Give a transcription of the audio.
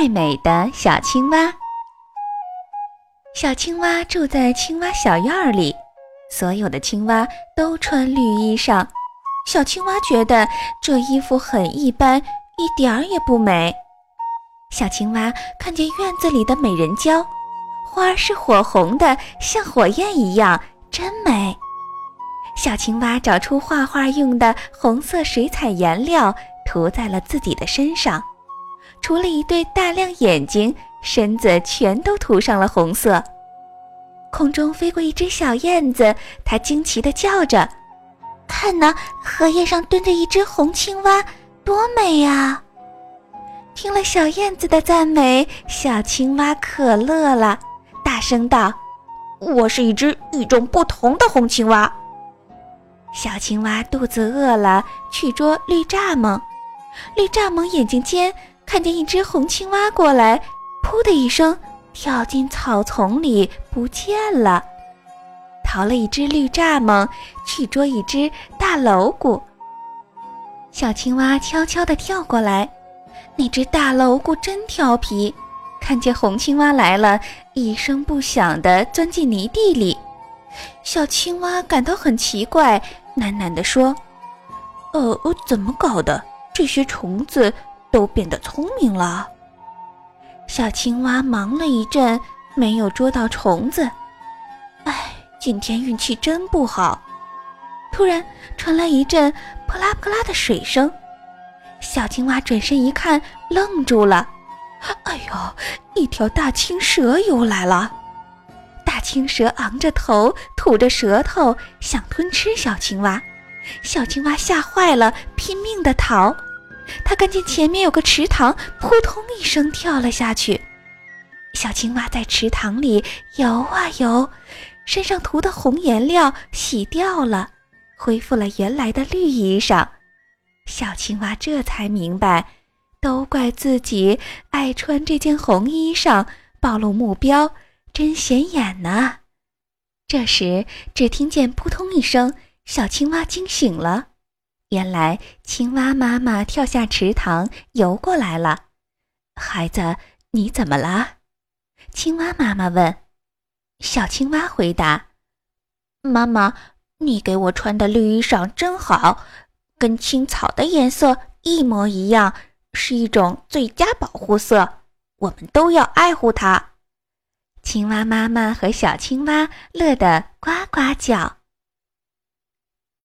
爱美的小青蛙。小青蛙住在青蛙小院里，所有的青蛙都穿绿衣裳。小青蛙觉得这衣服很一般，一点儿也不美。小青蛙看见院子里的美人蕉，花儿是火红的，像火焰一样，真美。小青蛙找出画画用的红色水彩颜料，涂在了自己的身上。除了一对大亮眼睛，身子全都涂上了红色。空中飞过一只小燕子，它惊奇地叫着：“看呐，荷叶上蹲着一只红青蛙，多美呀！”听了小燕子的赞美，小青蛙可乐了，大声道：“我是一只与众不同的红青蛙。”小青蛙肚子饿了，去捉绿蚱蜢。绿蚱蜢眼睛尖。看见一只红青蛙过来，噗的一声跳进草丛里不见了。逃了一只绿蚱蜢，去捉一只大蝼蛄。小青蛙悄悄地跳过来，那只大蝼蛄真调皮，看见红青蛙来了，一声不响地钻进泥地里。小青蛙感到很奇怪，喃喃地说：“呃，怎么搞的？这些虫子……”都变得聪明了。小青蛙忙了一阵，没有捉到虫子。哎，今天运气真不好。突然传来一阵扑啦扑啦的水声，小青蛙转身一看，愣住了。哎呦，一条大青蛇游来了！大青蛇昂着头，吐着舌头，想吞吃小青蛙。小青蛙吓坏了，拼命地逃。他看见前面有个池塘，扑通一声跳了下去。小青蛙在池塘里游啊游，身上涂的红颜料洗掉了，恢复了原来的绿衣裳。小青蛙这才明白，都怪自己爱穿这件红衣裳，暴露目标，真显眼呢。这时，只听见扑通一声，小青蛙惊醒了。原来青蛙妈妈跳下池塘游过来了，孩子，你怎么了？青蛙妈妈问。小青蛙回答：“妈妈，你给我穿的绿衣裳真好，跟青草的颜色一模一样，是一种最佳保护色，我们都要爱护它。”青蛙妈妈和小青蛙乐得呱呱叫。